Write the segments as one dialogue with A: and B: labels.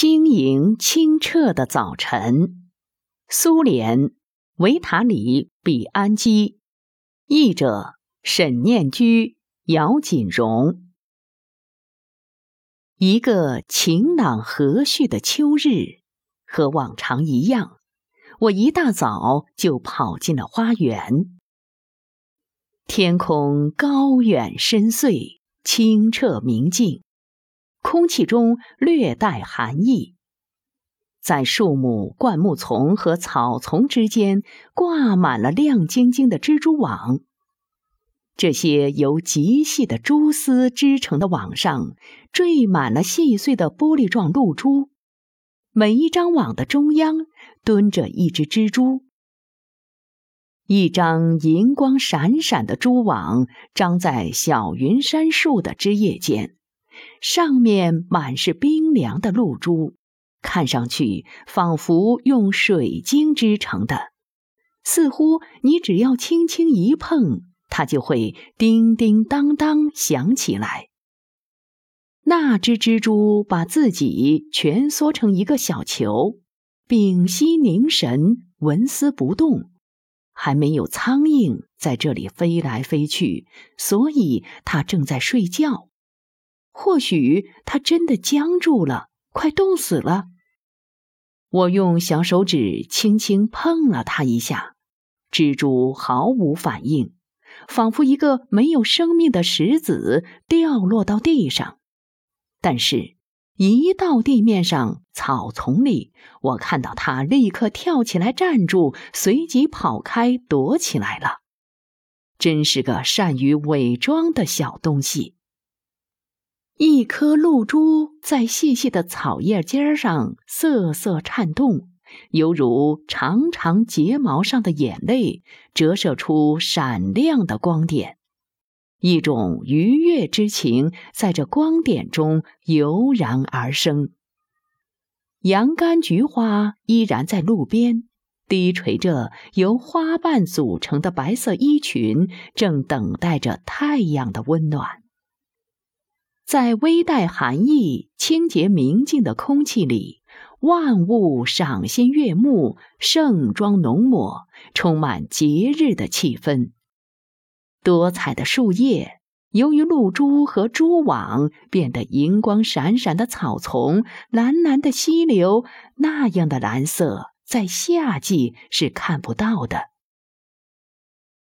A: 晶莹清澈的早晨，苏联维塔里·比安基，译者沈念居、姚锦荣。一个晴朗和煦的秋日，和往常一样，我一大早就跑进了花园。天空高远深邃，清澈明净。空气中略带寒意，在树木、灌木丛和草丛之间挂满了亮晶晶的蜘蛛网。这些由极细的蛛丝织成的网上缀满了细碎的玻璃状露珠，每一张网的中央蹲着一只蜘蛛。一张银光闪闪的蛛网张在小云杉树的枝叶间。上面满是冰凉的露珠，看上去仿佛用水晶织成的，似乎你只要轻轻一碰，它就会叮叮当当响起来。那只蜘蛛把自己蜷缩成一个小球，屏息凝神，纹丝不动。还没有苍蝇在这里飞来飞去，所以它正在睡觉。或许它真的僵住了，快冻死了。我用小手指轻轻碰了它一下，蜘蛛毫无反应，仿佛一个没有生命的石子掉落到地上。但是，一到地面上草丛里，我看到它立刻跳起来站住，随即跑开躲起来了。真是个善于伪装的小东西。一颗露珠在细细的草叶尖上瑟瑟颤动，犹如长长睫毛上的眼泪，折射出闪亮的光点。一种愉悦之情在这光点中油然而生。洋甘菊花依然在路边，低垂着由花瓣组成的白色衣裙，正等待着太阳的温暖。在微带寒意、清洁明净的空气里，万物赏心悦目，盛装浓抹，充满节日的气氛。多彩的树叶，由于露珠和蛛网变得银光闪闪的草丛，蓝蓝的溪流，那样的蓝色在夏季是看不到的。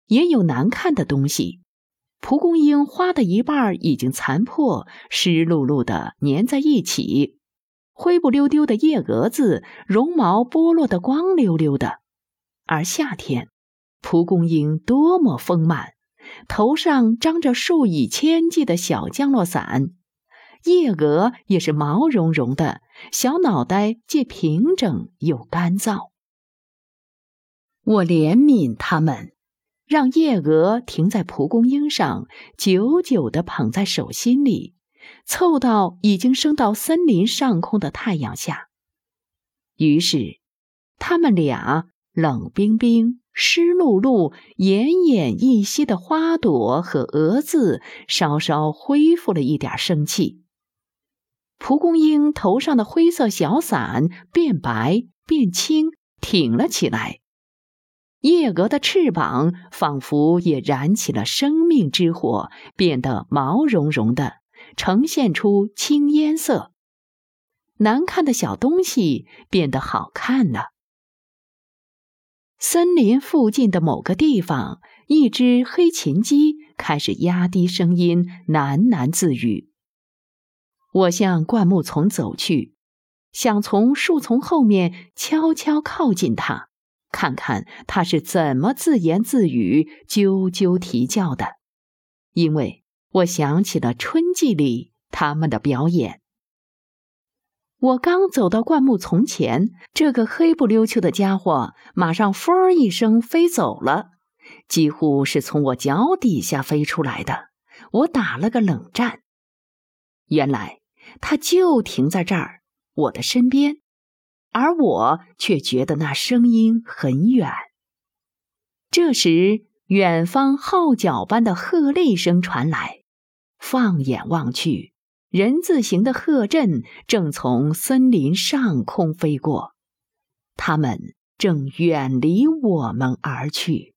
A: 也有难看的东西。蒲公英花的一半已经残破，湿漉漉的粘在一起；灰不溜丢的叶蛾子，绒毛剥落的光溜溜的。而夏天，蒲公英多么丰满，头上张着数以千计的小降落伞；叶蛾也是毛茸茸的，小脑袋既平整又干燥。我怜悯它们。让夜蛾停在蒲公英上，久久地捧在手心里，凑到已经升到森林上空的太阳下。于是，他们俩冷冰冰、湿漉漉、奄奄一息的花朵和蛾子，稍稍恢复了一点生气。蒲公英头上的灰色小伞变白变轻，挺了起来。夜蛾的翅膀仿佛也燃起了生命之火，变得毛茸茸的，呈现出青烟色。难看的小东西变得好看了。森林附近的某个地方，一只黑琴鸡开始压低声音喃喃自语。我向灌木丛走去，想从树丛后面悄悄靠近它。看看他是怎么自言自语、啾啾啼叫的，因为我想起了春季里他们的表演。我刚走到灌木丛前，这个黑不溜秋的家伙马上“啵”一声飞走了，几乎是从我脚底下飞出来的。我打了个冷战，原来他就停在这儿，我的身边。而我却觉得那声音很远。这时，远方号角般的鹤唳声传来，放眼望去，人字形的鹤阵正从森林上空飞过，它们正远离我们而去。